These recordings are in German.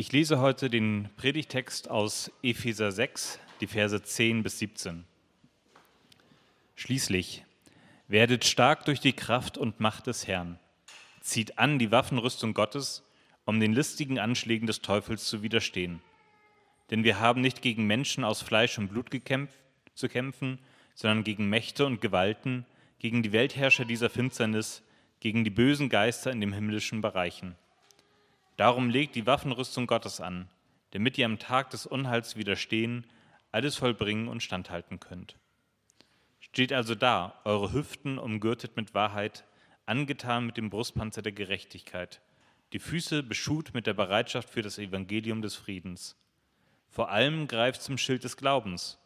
Ich lese heute den Predigtext aus Epheser 6, die Verse 10 bis 17. Schließlich, werdet stark durch die Kraft und Macht des Herrn. Zieht an die Waffenrüstung Gottes, um den listigen Anschlägen des Teufels zu widerstehen. Denn wir haben nicht gegen Menschen aus Fleisch und Blut gekämpft, zu kämpfen, sondern gegen Mächte und Gewalten, gegen die Weltherrscher dieser Finsternis, gegen die bösen Geister in den himmlischen Bereichen. Darum legt die Waffenrüstung Gottes an, damit ihr am Tag des Unheils widerstehen, alles vollbringen und standhalten könnt. Steht also da, eure Hüften umgürtet mit Wahrheit, angetan mit dem Brustpanzer der Gerechtigkeit, die Füße beschut mit der Bereitschaft für das Evangelium des Friedens. Vor allem greift zum Schild des Glaubens.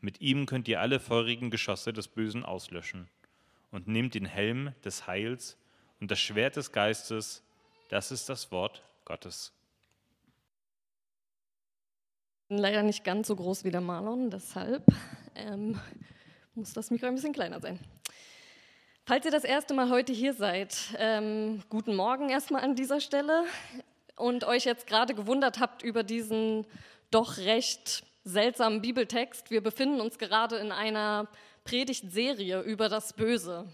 Mit ihm könnt ihr alle feurigen Geschosse des Bösen auslöschen. Und nehmt den Helm des Heils und das Schwert des Geistes, das ist das Wort Gottes. Leider nicht ganz so groß wie der Marlon, deshalb ähm, muss das Mikro ein bisschen kleiner sein. Falls ihr das erste Mal heute hier seid, ähm, guten Morgen erstmal an dieser Stelle und euch jetzt gerade gewundert habt über diesen doch recht seltsamen Bibeltext. Wir befinden uns gerade in einer Predigtserie über das Böse.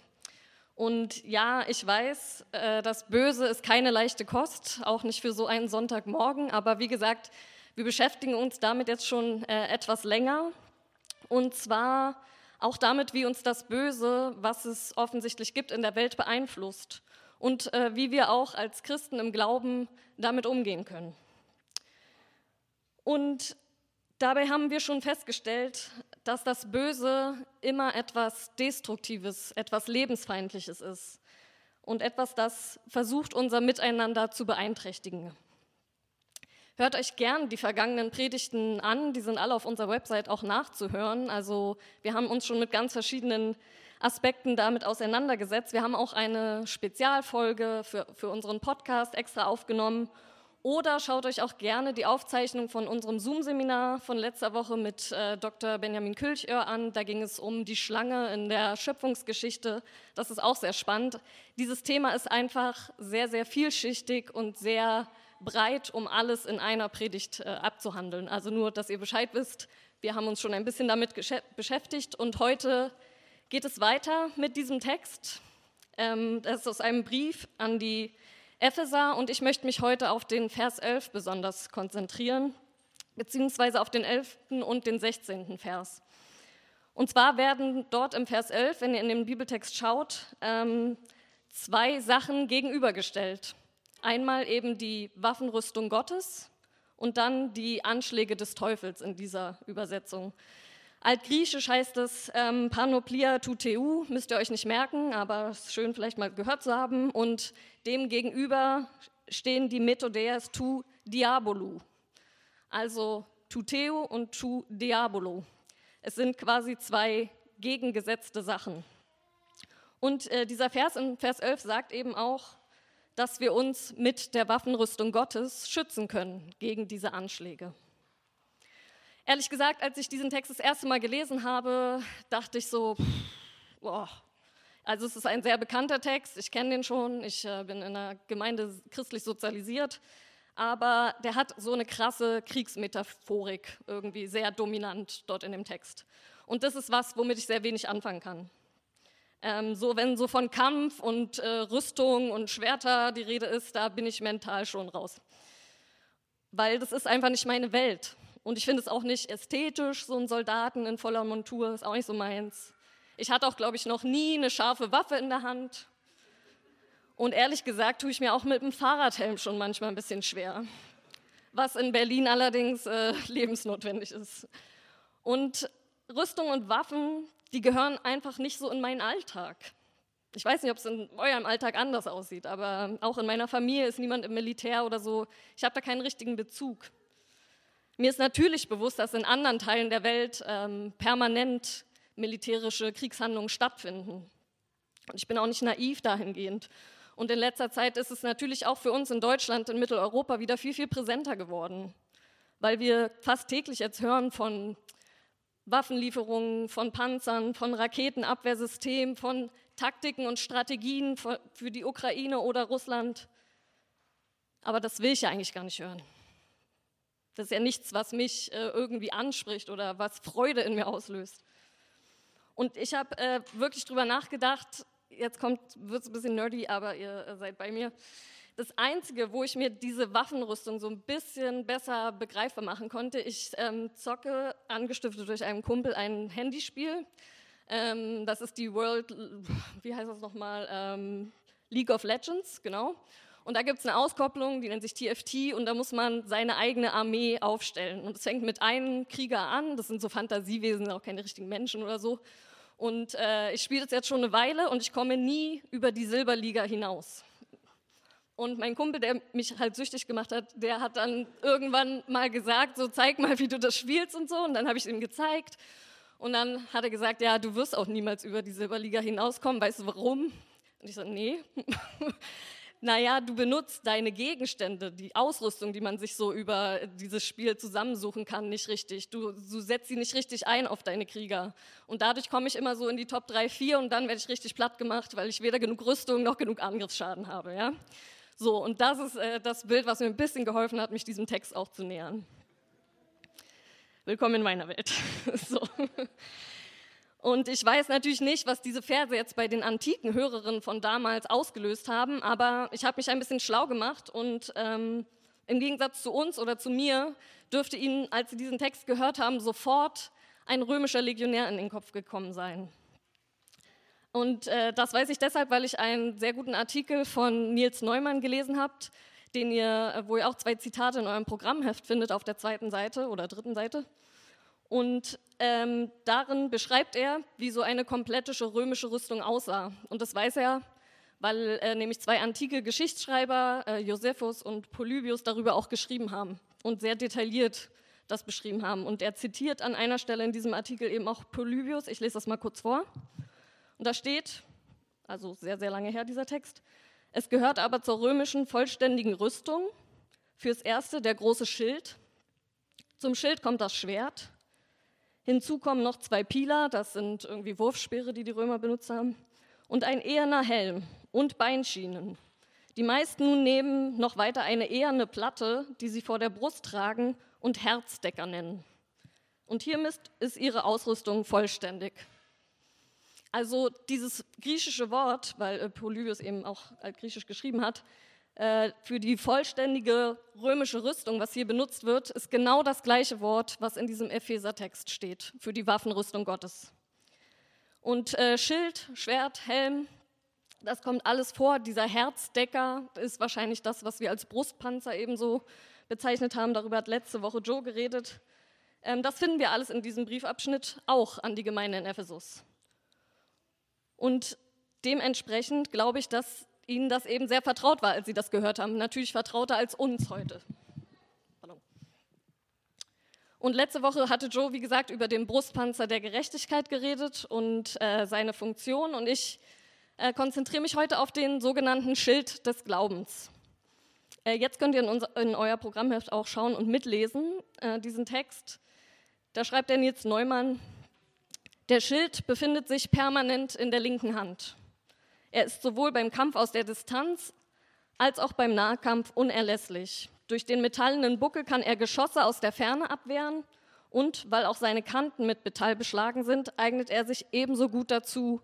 Und ja, ich weiß, äh, das Böse ist keine leichte Kost, auch nicht für so einen Sonntagmorgen. Aber wie gesagt, wir beschäftigen uns damit jetzt schon äh, etwas länger. Und zwar auch damit, wie uns das Böse, was es offensichtlich gibt, in der Welt beeinflusst. Und äh, wie wir auch als Christen im Glauben damit umgehen können. Und dabei haben wir schon festgestellt, dass das Böse immer etwas Destruktives, etwas Lebensfeindliches ist und etwas, das versucht, unser Miteinander zu beeinträchtigen. Hört euch gern die vergangenen Predigten an, die sind alle auf unserer Website auch nachzuhören. Also wir haben uns schon mit ganz verschiedenen Aspekten damit auseinandergesetzt. Wir haben auch eine Spezialfolge für, für unseren Podcast extra aufgenommen oder schaut euch auch gerne die Aufzeichnung von unserem Zoom-Seminar von letzter Woche mit äh, Dr. Benjamin Külchör an. Da ging es um die Schlange in der Schöpfungsgeschichte. Das ist auch sehr spannend. Dieses Thema ist einfach sehr, sehr vielschichtig und sehr breit, um alles in einer Predigt äh, abzuhandeln. Also nur, dass ihr Bescheid wisst, wir haben uns schon ein bisschen damit beschäftigt und heute geht es weiter mit diesem Text. Ähm, das ist aus einem Brief an die Epheser und ich möchte mich heute auf den Vers 11 besonders konzentrieren, beziehungsweise auf den 11. und den 16. Vers. Und zwar werden dort im Vers 11, wenn ihr in den Bibeltext schaut, ähm, zwei Sachen gegenübergestellt. Einmal eben die Waffenrüstung Gottes und dann die Anschläge des Teufels in dieser Übersetzung. Altgriechisch heißt es ähm, Panoplia tuteu, müsst ihr euch nicht merken, aber es ist schön vielleicht mal gehört zu haben. Und dem gegenüber stehen die Methodeas tu diabolu, also tuteo und tu diabolo. Es sind quasi zwei gegengesetzte Sachen. Und äh, dieser Vers in Vers 11 sagt eben auch, dass wir uns mit der Waffenrüstung Gottes schützen können gegen diese Anschläge. Ehrlich gesagt, als ich diesen Text das erste Mal gelesen habe, dachte ich so, boah, also es ist ein sehr bekannter Text, ich kenne den schon, ich äh, bin in einer Gemeinde christlich sozialisiert, aber der hat so eine krasse Kriegsmetaphorik irgendwie sehr dominant dort in dem Text. Und das ist was, womit ich sehr wenig anfangen kann. Ähm, so wenn so von Kampf und äh, Rüstung und Schwerter die Rede ist, da bin ich mental schon raus. Weil das ist einfach nicht meine Welt. Und ich finde es auch nicht ästhetisch, so einen Soldaten in voller Montur, ist auch nicht so meins. Ich hatte auch, glaube ich, noch nie eine scharfe Waffe in der Hand. Und ehrlich gesagt tue ich mir auch mit dem Fahrradhelm schon manchmal ein bisschen schwer. Was in Berlin allerdings äh, lebensnotwendig ist. Und Rüstung und Waffen, die gehören einfach nicht so in meinen Alltag. Ich weiß nicht, ob es in eurem Alltag anders aussieht, aber auch in meiner Familie ist niemand im Militär oder so. Ich habe da keinen richtigen Bezug. Mir ist natürlich bewusst, dass in anderen Teilen der Welt ähm, permanent militärische Kriegshandlungen stattfinden. Und ich bin auch nicht naiv dahingehend. Und in letzter Zeit ist es natürlich auch für uns in Deutschland, in Mitteleuropa wieder viel, viel präsenter geworden, weil wir fast täglich jetzt hören von Waffenlieferungen, von Panzern, von Raketenabwehrsystemen, von Taktiken und Strategien für die Ukraine oder Russland. Aber das will ich ja eigentlich gar nicht hören. Das ist ja nichts, was mich äh, irgendwie anspricht oder was Freude in mir auslöst. Und ich habe äh, wirklich drüber nachgedacht, jetzt wird es ein bisschen nerdy, aber ihr äh, seid bei mir. Das Einzige, wo ich mir diese Waffenrüstung so ein bisschen besser begreifbar machen konnte, ich ähm, zocke, angestiftet durch einen Kumpel, ein Handyspiel. Ähm, das ist die World, wie heißt das nochmal? Ähm, League of Legends, genau. Und da gibt es eine Auskopplung, die nennt sich TFT, und da muss man seine eigene Armee aufstellen. Und es fängt mit einem Krieger an, das sind so Fantasiewesen, auch keine richtigen Menschen oder so. Und äh, ich spiele das jetzt schon eine Weile und ich komme nie über die Silberliga hinaus. Und mein Kumpel, der mich halt süchtig gemacht hat, der hat dann irgendwann mal gesagt, so zeig mal, wie du das spielst und so. Und dann habe ich ihm gezeigt. Und dann hat er gesagt, ja, du wirst auch niemals über die Silberliga hinauskommen. Weißt du warum? Und ich so, nee. naja, du benutzt deine Gegenstände, die Ausrüstung, die man sich so über dieses Spiel zusammensuchen kann, nicht richtig. Du, du setzt sie nicht richtig ein auf deine Krieger. Und dadurch komme ich immer so in die Top 3, 4 und dann werde ich richtig platt gemacht, weil ich weder genug Rüstung noch genug Angriffsschaden habe. Ja? So, und das ist äh, das Bild, was mir ein bisschen geholfen hat, mich diesem Text auch zu nähern. Willkommen in meiner Welt. so. Und ich weiß natürlich nicht, was diese Verse jetzt bei den antiken Hörerinnen von damals ausgelöst haben, aber ich habe mich ein bisschen schlau gemacht und ähm, im Gegensatz zu uns oder zu mir dürfte ihnen, als sie diesen Text gehört haben, sofort ein römischer Legionär in den Kopf gekommen sein. Und äh, das weiß ich deshalb, weil ich einen sehr guten Artikel von Nils Neumann gelesen habe, den ihr, wo ihr auch zwei Zitate in eurem Programmheft findet auf der zweiten Seite oder dritten Seite. Und ähm, darin beschreibt er, wie so eine komplettische römische Rüstung aussah. Und das weiß er, weil äh, nämlich zwei antike Geschichtsschreiber, äh, Josephus und Polybius, darüber auch geschrieben haben und sehr detailliert das beschrieben haben. Und er zitiert an einer Stelle in diesem Artikel eben auch Polybius. Ich lese das mal kurz vor. Und da steht, also sehr, sehr lange her dieser Text, es gehört aber zur römischen vollständigen Rüstung fürs Erste der große Schild. Zum Schild kommt das Schwert, Hinzu kommen noch zwei Pila, das sind irgendwie Wurfspeere, die die Römer benutzt haben, und ein eherner Helm und Beinschienen. Die meisten nun nehmen noch weiter eine eherne Platte, die sie vor der Brust tragen und Herzdecker nennen. Und hiermit ist ihre Ausrüstung vollständig. Also dieses griechische Wort, weil äh, Polybius eben auch altgriechisch geschrieben hat, für die vollständige römische Rüstung, was hier benutzt wird, ist genau das gleiche Wort, was in diesem Epheser-Text steht, für die Waffenrüstung Gottes. Und äh, Schild, Schwert, Helm, das kommt alles vor. Dieser Herzdecker ist wahrscheinlich das, was wir als Brustpanzer ebenso bezeichnet haben. Darüber hat letzte Woche Joe geredet. Ähm, das finden wir alles in diesem Briefabschnitt auch an die Gemeinde in Ephesus. Und dementsprechend glaube ich, dass ihnen das eben sehr vertraut war, als sie das gehört haben. Natürlich vertrauter als uns heute. Und letzte Woche hatte Joe, wie gesagt, über den Brustpanzer der Gerechtigkeit geredet und äh, seine Funktion. Und ich äh, konzentriere mich heute auf den sogenannten Schild des Glaubens. Äh, jetzt könnt ihr in, unser, in, euer Programmheft auch schauen und mitlesen, äh, diesen Text. Da schreibt der Nils Neumann, der Schild befindet sich permanent in der linken Hand. Er ist sowohl beim Kampf aus der Distanz als auch beim Nahkampf unerlässlich. Durch den metallenen Buckel kann er Geschosse aus der Ferne abwehren und weil auch seine Kanten mit Metall beschlagen sind, eignet er sich ebenso gut dazu,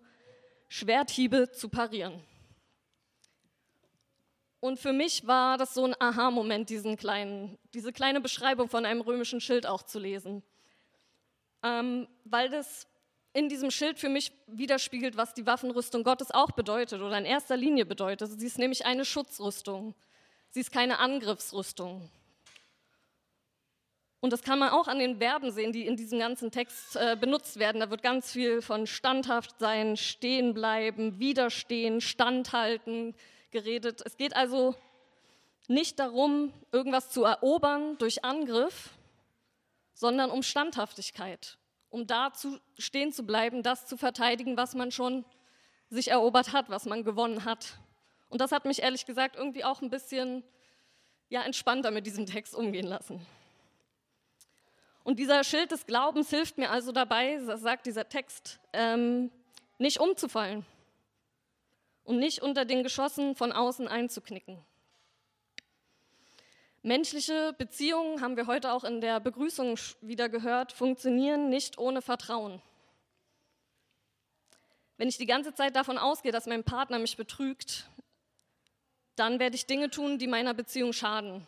Schwerthiebe zu parieren. Und für mich war das so ein Aha-Moment, diese kleine Beschreibung von einem römischen Schild auch zu lesen. Ähm, weil das in diesem Schild für mich widerspiegelt, was die Waffenrüstung Gottes auch bedeutet oder in erster Linie bedeutet. Sie ist nämlich eine Schutzrüstung. Sie ist keine Angriffsrüstung. Und das kann man auch an den Verben sehen, die in diesem ganzen Text äh, benutzt werden. Da wird ganz viel von standhaft sein, stehen bleiben, widerstehen, standhalten geredet. Es geht also nicht darum, irgendwas zu erobern durch Angriff, sondern um Standhaftigkeit, um da zu stehen zu bleiben, das zu verteidigen, was man schon sich erobert hat, was man gewonnen hat. Und das hat mich ehrlich gesagt irgendwie auch ein bisschen ja, entspannter mit diesem Text umgehen lassen. Und dieser Schild des Glaubens hilft mir also dabei, das sagt dieser Text, ähm, nicht umzufallen und nicht unter den Geschossen von außen einzuknicken. Menschliche Beziehungen, haben wir heute auch in der Begrüßung wieder gehört, funktionieren nicht ohne Vertrauen. Wenn ich die ganze Zeit davon ausgehe, dass mein Partner mich betrügt, dann werde ich Dinge tun, die meiner Beziehung schaden.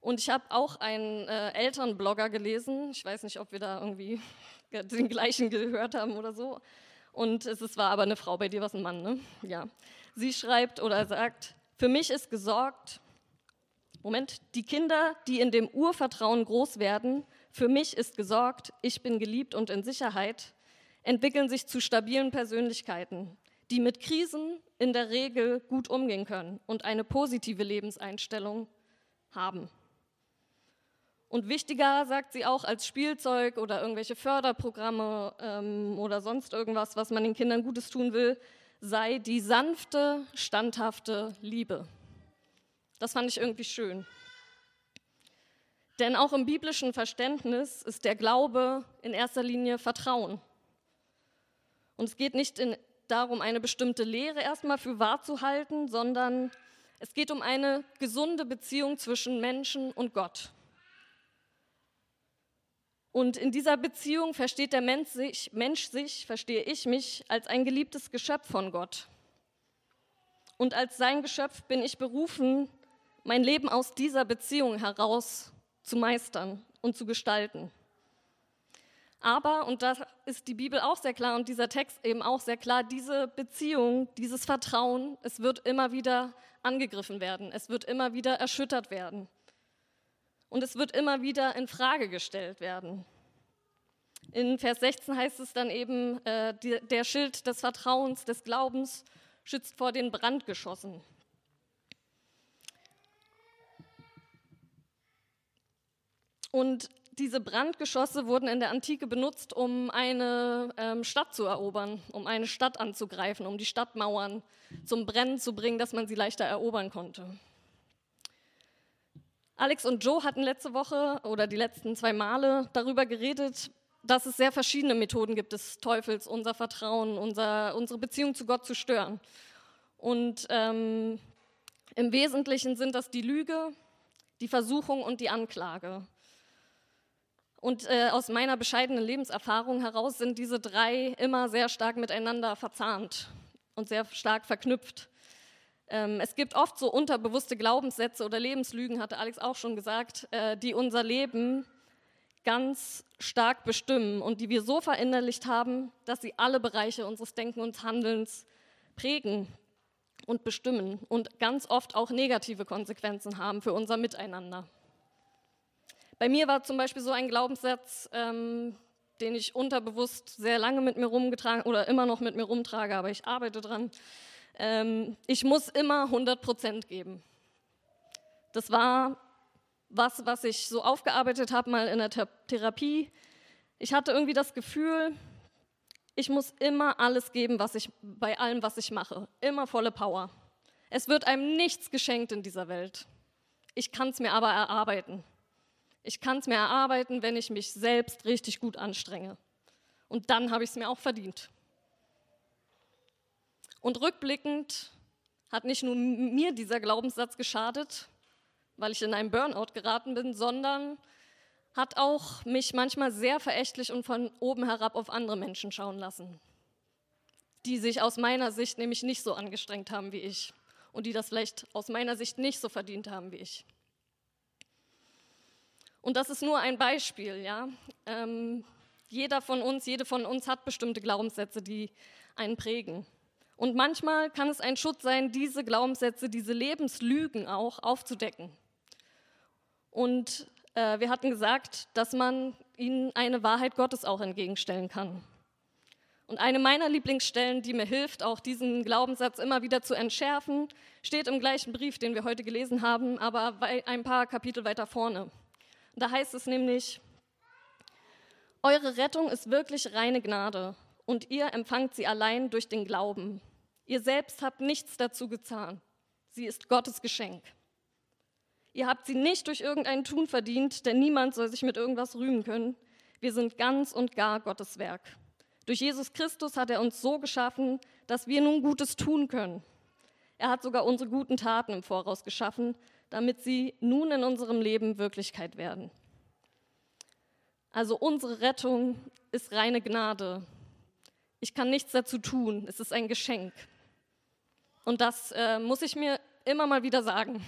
Und ich habe auch einen äh, Elternblogger gelesen. Ich weiß nicht, ob wir da irgendwie den gleichen gehört haben oder so. Und es, es war aber eine Frau, bei dir war es ein Mann, ne? Ja. Sie schreibt oder sagt, für mich ist gesorgt, Moment, die Kinder, die in dem Urvertrauen groß werden, für mich ist gesorgt, ich bin geliebt und in Sicherheit, entwickeln sich zu stabilen Persönlichkeiten, die mit Krisen in der Regel gut umgehen können und eine positive Lebenseinstellung haben. Und wichtiger, sagt sie auch, als Spielzeug oder irgendwelche Förderprogramme ähm, oder sonst irgendwas, was man den Kindern Gutes tun will, sei die sanfte, standhafte Liebe. Das fand ich irgendwie schön. Denn auch im biblischen Verständnis ist der Glaube in erster Linie Vertrauen. Und es geht nicht in, darum, eine bestimmte Lehre erstmal für wahr zu halten, sondern es geht um eine gesunde Beziehung zwischen Menschen und Gott. Und in dieser Beziehung versteht der Mensch sich, Mensch sich, verstehe ich mich, als ein geliebtes Geschöpf von Gott. Und als sein Geschöpf bin ich berufen, mein Leben aus dieser Beziehung heraus zu meistern und zu gestalten. Aber, und da ist die Bibel auch sehr klar und dieser Text eben auch sehr klar, diese Beziehung, dieses Vertrauen, es wird immer wieder angegriffen werden, es wird immer wieder erschüttert werden. Und es wird immer wieder in Frage gestellt werden. In Vers 16 heißt es dann eben, äh, die, der Schild des Vertrauens, des Glaubens schützt vor den Brandgeschossen. Und diese Brandgeschosse wurden in der Antike benutzt, um eine ähm, Stadt zu erobern, um eine Stadt anzugreifen, um die Stadtmauern zum Brennen zu bringen, dass man sie leichter erobern konnte. Alex und Joe hatten letzte Woche oder die letzten zwei Male darüber geredet, dass es sehr verschiedene Methoden gibt des Teufels, unser Vertrauen, unser, unsere Beziehung zu Gott zu stören. Und ähm, im Wesentlichen sind das die Lüge, die Versuchung und die Anklage. Und äh, aus meiner bescheidenen Lebenserfahrung heraus sind diese drei immer sehr stark miteinander verzahnt und sehr stark verknüpft. Ähm, es gibt oft so unterbewusste Glaubenssätze oder Lebenslügen, hatte Alex auch schon gesagt, äh, die unser Leben ganz stark bestimmen und die wir so verinnerlicht haben, dass sie alle Bereiche unseres Denken und Handelns prägen und bestimmen und ganz oft auch negative Konsequenzen haben für unser Miteinander. Bei mir war zum Beispiel so ein Glaubenssatz, ähm, den ich unterbewusst sehr lange mit mir rumgetragen oder immer noch mit mir rumtrage, aber ich arbeite dran ähm, ich muss immer 100 Prozent geben. Das war was, was ich so aufgearbeitet habe mal in der Therapie. Ich hatte irgendwie das Gefühl, ich muss immer alles geben, was ich bei allem, was ich mache, immer volle Power. Es wird einem nichts geschenkt in dieser Welt. Ich kann es mir aber erarbeiten. Ich kann es mir erarbeiten, wenn ich mich selbst richtig gut anstrenge. Und dann habe ich es mir auch verdient. Und rückblickend hat nicht nur mir dieser Glaubenssatz geschadet, weil ich in einen Burnout geraten bin, sondern hat auch mich manchmal sehr verächtlich und von oben herab auf andere Menschen schauen lassen, die sich aus meiner Sicht nämlich nicht so angestrengt haben wie ich und die das vielleicht aus meiner Sicht nicht so verdient haben wie ich. Und das ist nur ein Beispiel, ja. Ähm, jeder von uns, jede von uns hat bestimmte Glaubenssätze, die einen prägen. Und manchmal kann es ein Schutz sein, diese Glaubenssätze, diese Lebenslügen auch aufzudecken. Und äh, wir hatten gesagt, dass man ihnen eine Wahrheit Gottes auch entgegenstellen kann. Und eine meiner Lieblingsstellen, die mir hilft, auch diesen Glaubenssatz immer wieder zu entschärfen, steht im gleichen Brief, den wir heute gelesen haben, aber ein paar Kapitel weiter vorne. Da heißt es nämlich, Eure Rettung ist wirklich reine Gnade und ihr empfangt sie allein durch den Glauben. Ihr selbst habt nichts dazu getan. Sie ist Gottes Geschenk. Ihr habt sie nicht durch irgendein Tun verdient, denn niemand soll sich mit irgendwas rühmen können. Wir sind ganz und gar Gottes Werk. Durch Jesus Christus hat er uns so geschaffen, dass wir nun Gutes tun können. Er hat sogar unsere guten Taten im Voraus geschaffen, damit sie nun in unserem Leben Wirklichkeit werden. Also unsere Rettung ist reine Gnade. Ich kann nichts dazu tun, es ist ein Geschenk. Und das äh, muss ich mir immer mal wieder sagen.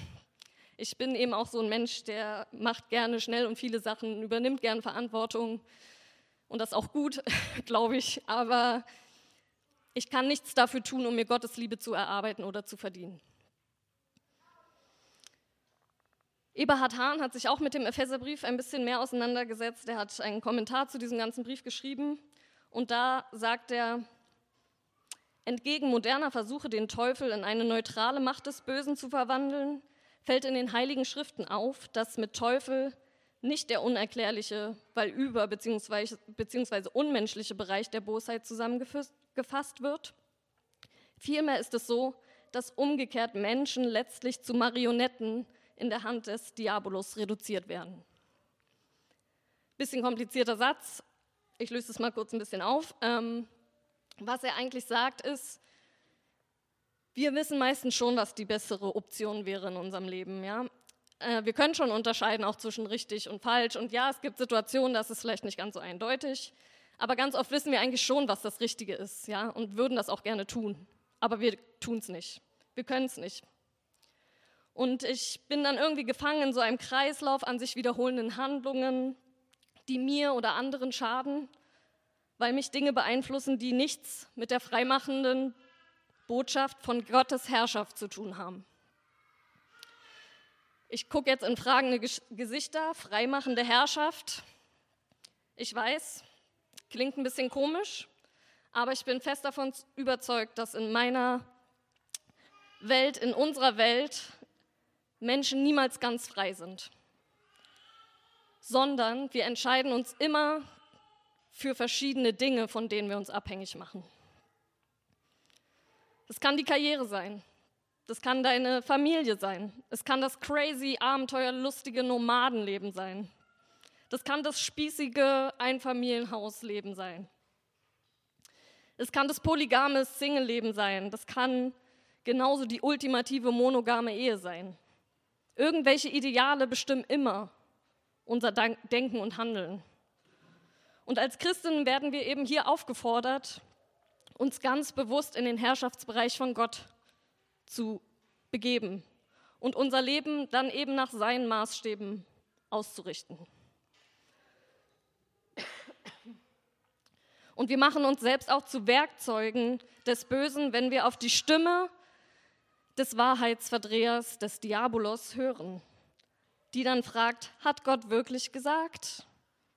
Ich bin eben auch so ein Mensch, der macht gerne schnell und viele Sachen, übernimmt gerne Verantwortung. Und das auch gut, glaube ich. Aber ich kann nichts dafür tun, um mir Gottes Liebe zu erarbeiten oder zu verdienen. Eberhard Hahn hat sich auch mit dem Epheserbrief ein bisschen mehr auseinandergesetzt. Er hat einen Kommentar zu diesem ganzen Brief geschrieben und da sagt er, entgegen moderner Versuche, den Teufel in eine neutrale Macht des Bösen zu verwandeln, fällt in den heiligen Schriften auf, dass mit Teufel nicht der unerklärliche, weil über- bzw. unmenschliche Bereich der Bosheit zusammengefasst wird. Vielmehr ist es so, dass umgekehrt Menschen letztlich zu Marionetten in der Hand des Diabolos reduziert werden. Bisschen komplizierter Satz, ich löse es mal kurz ein bisschen auf. Ähm, was er eigentlich sagt ist, wir wissen meistens schon, was die bessere Option wäre in unserem Leben. Ja? Äh, wir können schon unterscheiden auch zwischen richtig und falsch. Und ja, es gibt Situationen, das ist vielleicht nicht ganz so eindeutig. Aber ganz oft wissen wir eigentlich schon, was das Richtige ist, ja, und würden das auch gerne tun. Aber wir tun es nicht. Wir können es nicht. Und ich bin dann irgendwie gefangen in so einem Kreislauf an sich wiederholenden Handlungen, die mir oder anderen schaden, weil mich Dinge beeinflussen, die nichts mit der freimachenden Botschaft von Gottes Herrschaft zu tun haben. Ich gucke jetzt in fragende Gesichter, freimachende Herrschaft. Ich weiß, klingt ein bisschen komisch, aber ich bin fest davon überzeugt, dass in meiner Welt, in unserer Welt, Menschen niemals ganz frei sind, sondern wir entscheiden uns immer für verschiedene Dinge, von denen wir uns abhängig machen. Das kann die Karriere sein, das kann deine Familie sein. Es kann das crazy, abenteuerlustige Nomadenleben sein. Das kann das spießige Einfamilienhausleben sein. Es kann das polygame Single-Leben sein. Das kann genauso die ultimative monogame Ehe sein. Irgendwelche Ideale bestimmen immer unser Denken und Handeln. Und als Christinnen werden wir eben hier aufgefordert, uns ganz bewusst in den Herrschaftsbereich von Gott zu begeben und unser Leben dann eben nach seinen Maßstäben auszurichten. Und wir machen uns selbst auch zu Werkzeugen des Bösen, wenn wir auf die Stimme des Wahrheitsverdrehers, des Diabolos hören, die dann fragt, hat Gott wirklich gesagt,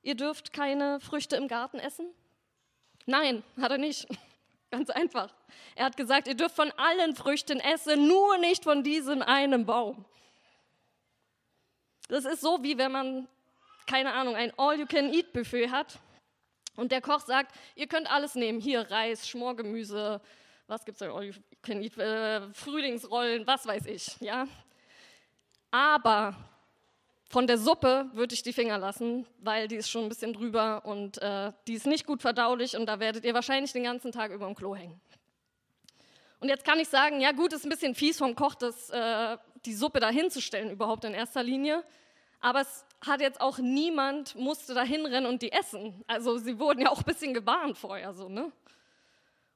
ihr dürft keine Früchte im Garten essen? Nein, hat er nicht. Ganz einfach. Er hat gesagt, ihr dürft von allen Früchten essen, nur nicht von diesem einen Baum. Das ist so, wie wenn man, keine Ahnung, ein All-You-Can-Eat-Buffet hat und der Koch sagt, ihr könnt alles nehmen, hier Reis, Schmorgemüse, was gibt es da, All-You-Can-Eat, äh, Frühlingsrollen, was weiß ich, ja. Aber von der Suppe würde ich die Finger lassen, weil die ist schon ein bisschen drüber und äh, die ist nicht gut verdaulich und da werdet ihr wahrscheinlich den ganzen Tag über dem Klo hängen. Und jetzt kann ich sagen, ja gut, ist ein bisschen fies vom Koch, das, äh, die Suppe da hinzustellen überhaupt in erster Linie. Aber es hat jetzt auch niemand, musste da hinrennen und die essen. Also sie wurden ja auch ein bisschen gewarnt vorher so, ne?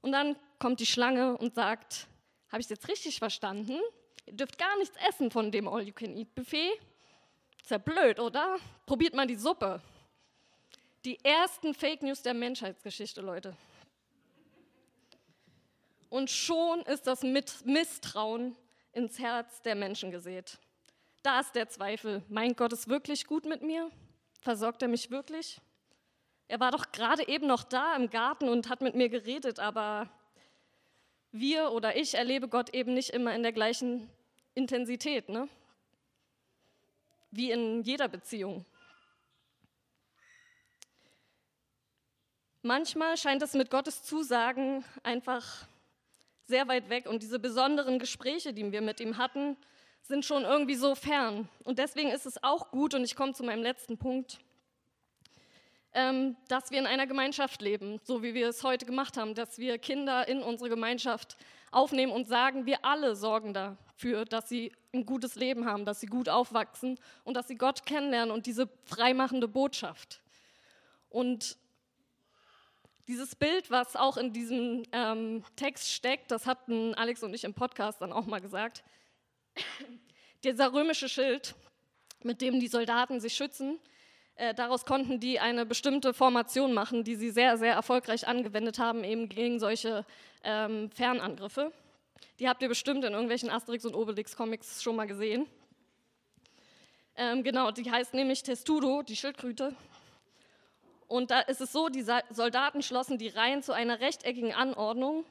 Und dann kommt die Schlange und sagt, habe ich es jetzt richtig verstanden? Ihr dürft gar nichts essen von dem All-You-Can-Eat-Buffet. Ist ja blöd, oder? Probiert mal die Suppe. Die ersten Fake News der Menschheitsgeschichte, Leute. Und schon ist das Misstrauen ins Herz der Menschen gesät. Da ist der Zweifel. Mein Gott ist wirklich gut mit mir? Versorgt er mich wirklich? Er war doch gerade eben noch da im Garten und hat mit mir geredet, aber wir oder ich erlebe Gott eben nicht immer in der gleichen Intensität. Ne? wie in jeder Beziehung. Manchmal scheint es mit Gottes Zusagen einfach sehr weit weg und diese besonderen Gespräche, die wir mit ihm hatten, sind schon irgendwie so fern. Und deswegen ist es auch gut, und ich komme zu meinem letzten Punkt, dass wir in einer Gemeinschaft leben, so wie wir es heute gemacht haben, dass wir Kinder in unsere Gemeinschaft aufnehmen und sagen, wir alle sorgen da dafür, dass sie ein gutes Leben haben, dass sie gut aufwachsen und dass sie Gott kennenlernen und diese freimachende Botschaft. Und dieses Bild, was auch in diesem ähm, Text steckt, das hatten Alex und ich im Podcast dann auch mal gesagt. Dieser römische Schild, mit dem die Soldaten sich schützen, äh, daraus konnten die eine bestimmte Formation machen, die sie sehr, sehr erfolgreich angewendet haben, eben gegen solche ähm, Fernangriffe. Die habt ihr bestimmt in irgendwelchen Asterix und Obelix-Comics schon mal gesehen. Ähm, genau, die heißt nämlich Testudo, die Schildkröte. Und da ist es so, die Soldaten schlossen die Reihen zu einer rechteckigen Anordnung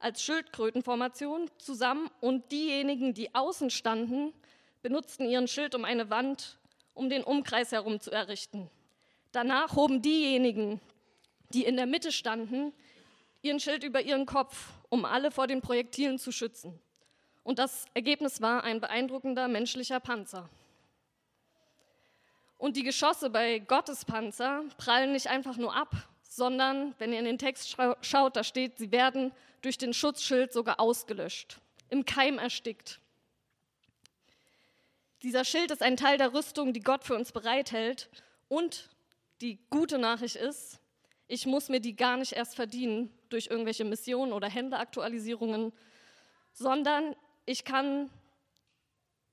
als Schildkrötenformation zusammen und diejenigen, die außen standen, benutzten ihren Schild um eine Wand um den Umkreis herum zu errichten. Danach hoben diejenigen, die in der Mitte standen, ihren Schild über ihren Kopf, um alle vor den Projektilen zu schützen. Und das Ergebnis war ein beeindruckender menschlicher Panzer. Und die Geschosse bei Gottes Panzer prallen nicht einfach nur ab, sondern, wenn ihr in den Text schaut, da steht, sie werden durch den Schutzschild sogar ausgelöscht, im Keim erstickt. Dieser Schild ist ein Teil der Rüstung, die Gott für uns bereithält. Und die gute Nachricht ist, ich muss mir die gar nicht erst verdienen durch irgendwelche Missionen oder Händeaktualisierungen, sondern ich kann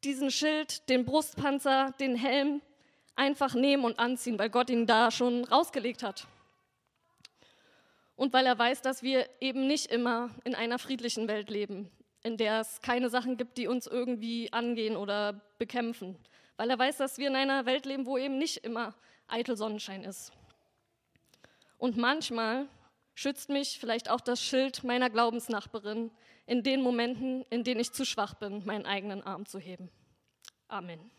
diesen Schild, den Brustpanzer, den Helm einfach nehmen und anziehen, weil Gott ihn da schon rausgelegt hat. Und weil er weiß, dass wir eben nicht immer in einer friedlichen Welt leben, in der es keine Sachen gibt, die uns irgendwie angehen oder bekämpfen, weil er weiß, dass wir in einer Welt leben, wo eben nicht immer eitel Sonnenschein ist. Und manchmal schützt mich vielleicht auch das Schild meiner Glaubensnachbarin in den Momenten, in denen ich zu schwach bin, meinen eigenen Arm zu heben. Amen.